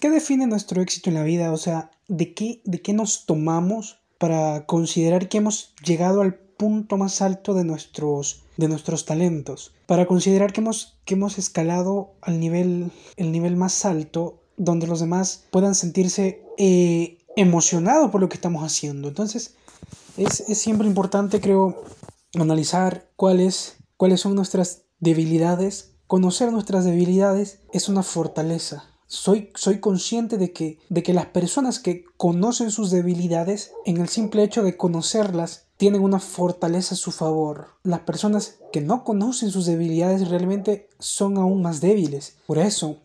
¿qué define nuestro éxito en la vida? O sea, ¿de qué, de qué nos tomamos para considerar que hemos llegado al punto más alto de nuestros, de nuestros talentos? Para considerar que hemos, que hemos escalado al nivel, el nivel más alto donde los demás puedan sentirse eh, emocionados por lo que estamos haciendo. Entonces, es, es siempre importante, creo, analizar cuáles, cuáles son nuestras debilidades. Conocer nuestras debilidades es una fortaleza. Soy, soy consciente de que, de que las personas que conocen sus debilidades, en el simple hecho de conocerlas, tienen una fortaleza a su favor. Las personas que no conocen sus debilidades realmente son aún más débiles. Por eso,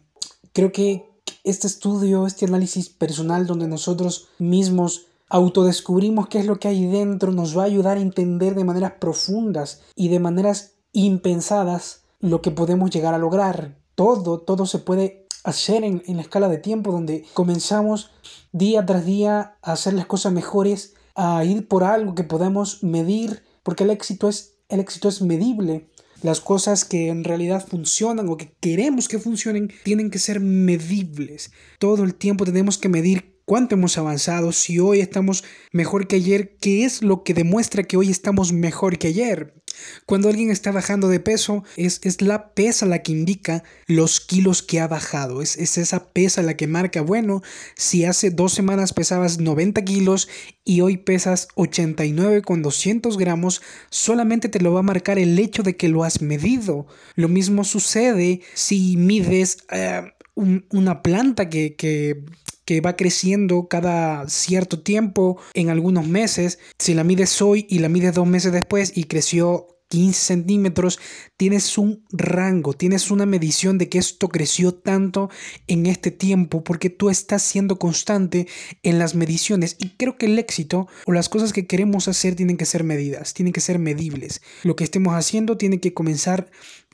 creo que este estudio, este análisis personal donde nosotros mismos autodescubrimos qué es lo que hay dentro, nos va a ayudar a entender de maneras profundas y de maneras impensadas lo que podemos llegar a lograr. Todo, todo se puede hacer en, en la escala de tiempo donde comenzamos día tras día a hacer las cosas mejores, a ir por algo que podamos medir, porque el éxito es, el éxito es medible. Las cosas que en realidad funcionan o que queremos que funcionen tienen que ser medibles. Todo el tiempo tenemos que medir cuánto hemos avanzado, si hoy estamos mejor que ayer, qué es lo que demuestra que hoy estamos mejor que ayer. Cuando alguien está bajando de peso, es, es la pesa la que indica los kilos que ha bajado. Es, es, esa pesa la que marca, bueno, si hace dos semanas pesabas 90 kilos y hoy pesas 89 con 200 gramos, solamente te lo va a marcar el hecho de que lo has medido. Lo mismo sucede si mides... Eh, una planta que, que, que va creciendo cada cierto tiempo, en algunos meses. Si la mides hoy y la mides dos meses después y creció 15 centímetros, tienes un rango, tienes una medición de que esto creció tanto en este tiempo porque tú estás siendo constante en las mediciones y creo que el éxito o las cosas que queremos hacer tienen que ser medidas, tienen que ser medibles. Lo que estemos haciendo tiene que comenzar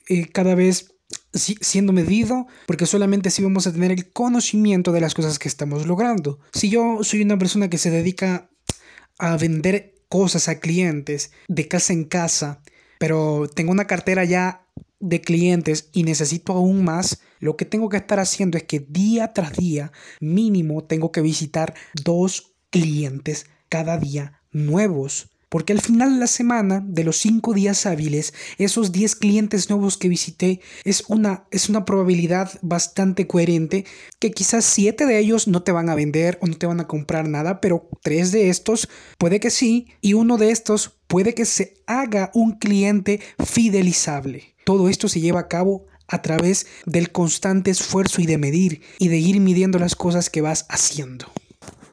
eh, cada vez siendo medido, porque solamente así vamos a tener el conocimiento de las cosas que estamos logrando. Si yo soy una persona que se dedica a vender cosas a clientes de casa en casa, pero tengo una cartera ya de clientes y necesito aún más, lo que tengo que estar haciendo es que día tras día mínimo tengo que visitar dos clientes cada día nuevos. Porque al final de la semana, de los cinco días hábiles, esos 10 clientes nuevos que visité es una, es una probabilidad bastante coherente que quizás 7 de ellos no te van a vender o no te van a comprar nada, pero 3 de estos puede que sí y uno de estos puede que se haga un cliente fidelizable. Todo esto se lleva a cabo a través del constante esfuerzo y de medir y de ir midiendo las cosas que vas haciendo.